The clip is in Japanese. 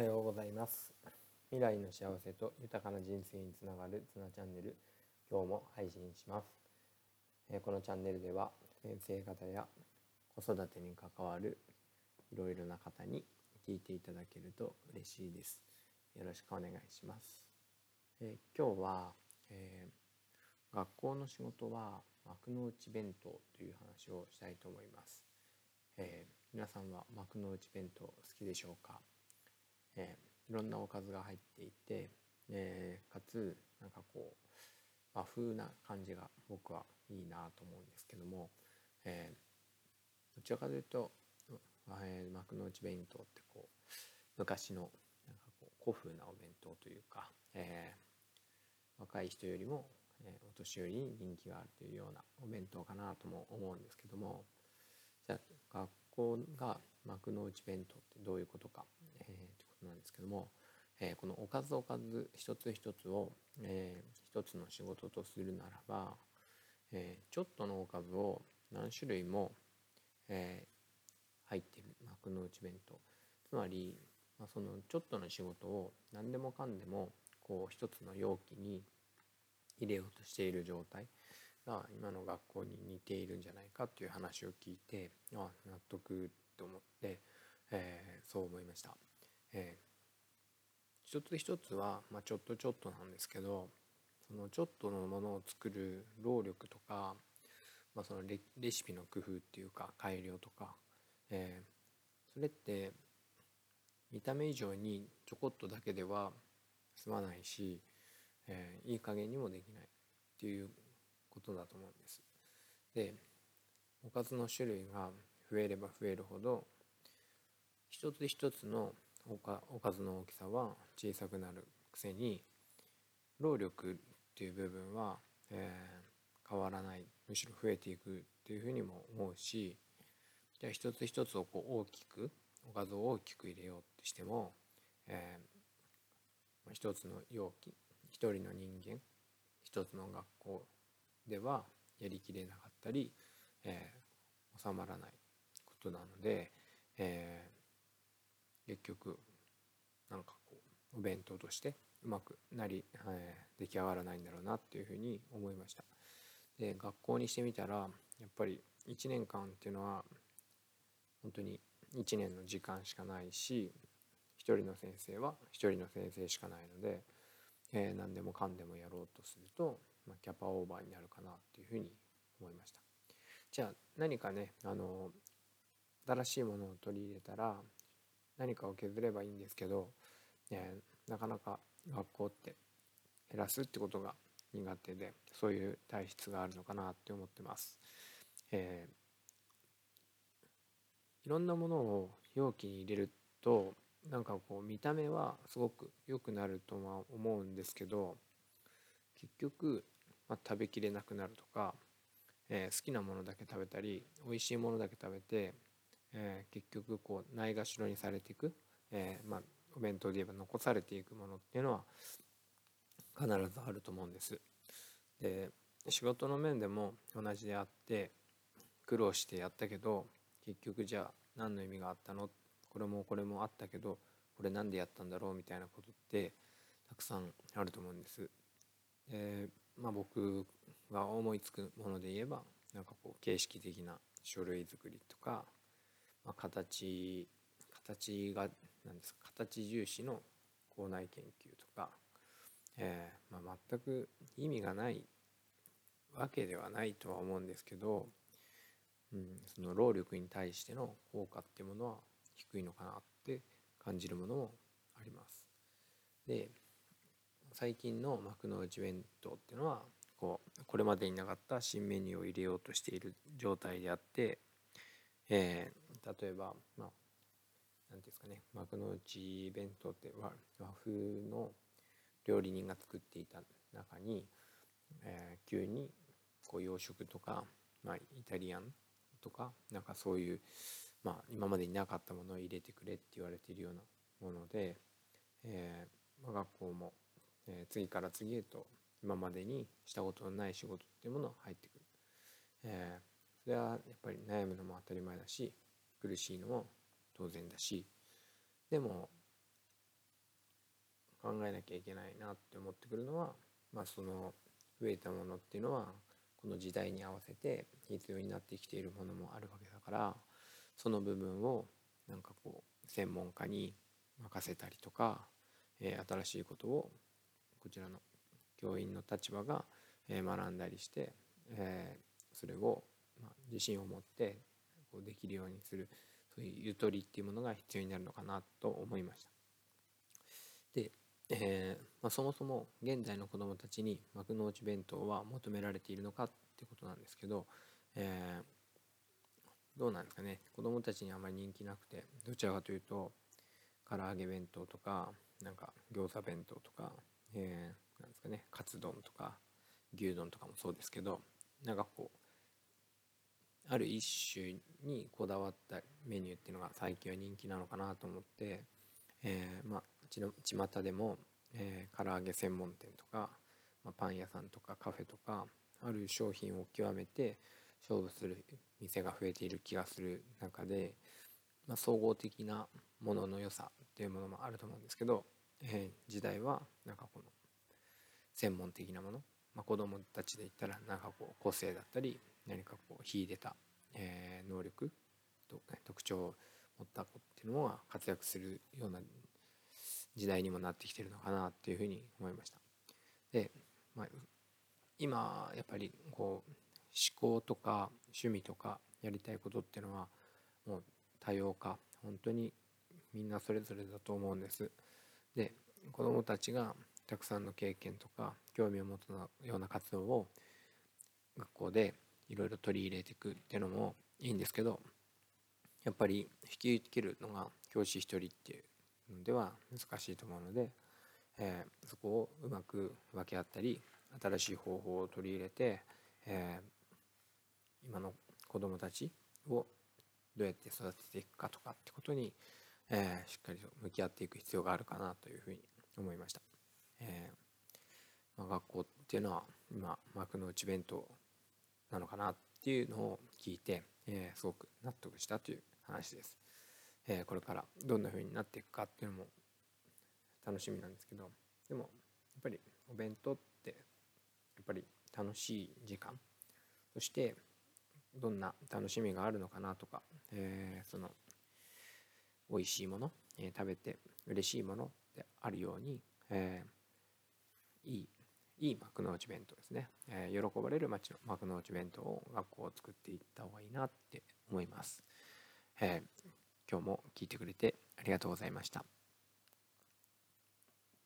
はようございます。未来の幸せと豊かな人生につながるツナチャンネル今日も配信します。このチャンネルでは先生方や子育てに関わるいろいろな方に聞いていただけると嬉しいです。よろしくお願いします。え今日は、えー、学校の仕事は幕の内弁当という話をしたいと思います。えー、皆さんは幕の内弁当好きでしょうか、えー、いろんなおかずが入っていて、えー、かつなんかこう和風な感じが僕はいいなと思うんですけども、えどちらかというと、え幕の内弁当ってこう昔のなんかこう古風なお弁当というか、え若い人よりも、えお年寄りに人気があるというようなお弁当かなとも思うんですけどもじゃあ学校が幕の内弁当ってどういうことか、ですけども、えー、このおかずおかず一つ一つを、えー、一つの仕事とするならば、えー、ちょっとのおかずを何種類も、えー、入っている幕の内弁当つまり、まあ、そのちょっとの仕事を何でもかんでもこう一つの容器に入れようとしている状態が今の学校に似ているんじゃないかっていう話を聞いてあ納得と思って、えー、そう思いました。えー、一つ一つは、まあ、ちょっとちょっとなんですけどそのちょっとのものを作る労力とか、まあ、そのレシピの工夫っていうか改良とか、えー、それって見た目以上にちょこっとだけでは済まないし、えー、いい加減にもできないっていうことだと思うんです。でおかずの種類が増えれば増えるほど一つ一つのおかおかずの大きさは小さくなるくせに労力っていう部分は、えー、変わらない。むしろ増えていくっていうふうにも思うしじゃあ一つ一つをこう大きくおかずを大きく入れようってしても、えー、一つの容器一人の人間一つの学校ではやりきれなかったり、えー、収まらないことなので、えー、結局なんかこうお弁当としてうまくなり、えー、出来上がらないんだろうなっていうふうに思いました。で学校にしてみたらやっぱり1年間っていうのは本当に1年の時間しかないし1人の先生は1人の先生しかないので、えー、何でもかんでもやろうとするとまあ、キャパオーバーになるかなっていうふうに思いました。じゃあ何かねあの新しいものを取り入れたら何かを削ればいいんですけど、えー、なかなか学校って減らすってことが苦手でそういう体質があるのかなって思ってます。えー、いろんなものを容器に入れるとなんかこう見た目はすごく良くなるとは思うんですけど結局まあ、食べきれなくなるとか、えー、好きなものだけ食べたり美味しいものだけ食べて、えー、結局こうないがしろにされていく、えー、まあ、お弁当で言えば残されていくものっていうのは必ずあると思うんです。で仕事の面でも同じであって苦労してやったけど結局じゃあ何の意味があったの？これもこれもあったけどこれ何でやったんだろう？みたいなことってたくさんあると思うんです。でまあ、僕が思いつくもので言えばなんかこう形式的な書類作りとか、まあ、形形が何ですか形重視の校内研究とか、えーまあ、全く意味がないわけではないとは思うんですけど、うん、その労力に対しての効果っていうものは低いのかなって感じるものもあります。で最近の幕の内弁当っていうのはこうこれまでになかった新メニューを入れようとしている状態であって、え、例えばまあ何ですかね幕の内弁当って和風の料理人が作っていた中に、えー、急にこう洋食とか、まあ、イタリアンとかなんかそういう、まあ、今までになかったものを入れてくれって言われているようなもので、えーまあ、学校もえー、次から次へと今までにしたことのない仕事っていうものが入ってくる、え、それはやっぱり悩むのも当たり前だし苦しいのも当然だしでも考えなきゃいけないなって思ってくるのは、まあ、その増えたものっていうのはこの時代に合わせて必要になってきているものもあるわけだからその部分をなんかこう専門家に任せたりとか、えー、新しいことをこちらの教員の立場が、学んだりして、えー、それを、自信を持ってこうできるようにするそういうゆとりっていうものが必要になるのかなと思いました。で、えーまあ、そもそも現在の子どもたちに幕の内弁当は求められているのかってことなんですけど、えー、どうなんですかね子どもたちにあまり人気なくてどちらかというと唐揚げ弁当とかなんか餃子弁当とか、えー、なんですかねカツ丼とか牛丼とかもそうですけどなんかこうある一種にこだわったメニューっていうのが最近は人気なのかなと思って、えー、まあちの巷でも、えー、唐揚げ専門店とか、まあ、パン屋さんとかカフェとかある商品を極めて勝負する店が増えている気がする中で、まあ、総合的なものの良さっていうものもあると思うんですけど、えー、時代はなんかこの専門的なもの、まあ、子供たちで言ったらなんかこう個性だったり何かこう秀でた、えー、能力と特徴を持った子っていうのが活躍するような時代にもなってきてるのかなっていうふうに思いました。で、まあ、今やっぱりこう思考とか趣味とかやりたいことっていうのはもう多様化本当にみんなそれぞれだと思うんです。で子どもたちがたくさんの経験とか興味を持つような活動を学校でいろいろ取り入れていくっていうのもいいんですけどやっぱり引き受けるのが教師一人っていうのでは難しいと思うので、えー、そこをうまく分け合ったり新しい方法を取り入れて、えー、今の子どもたちをどうやって育てていくかとかってことに、えー、しっかりと向き合っていく必要があるかなというふうに思いました。えーまあ、学校っていうのは今幕の内弁当なのかなっていうのを聞いて、えー、すごく納得したという話です。えー、これからどんな風になっていくかっていうのも楽しみなんですけどでもやっぱりお弁当ってやっぱり楽しい時間そしてどんな楽しみがあるのかなとか、えー、その美味しいもの、えー、食べて嬉しいものであるように、えー、いいいい幕の内弁当ですね、えー、喜ばれる町の幕の内弁当を学校を作っていった方がいいなって思います、えー、今日も聞いてくれてありがとうございました。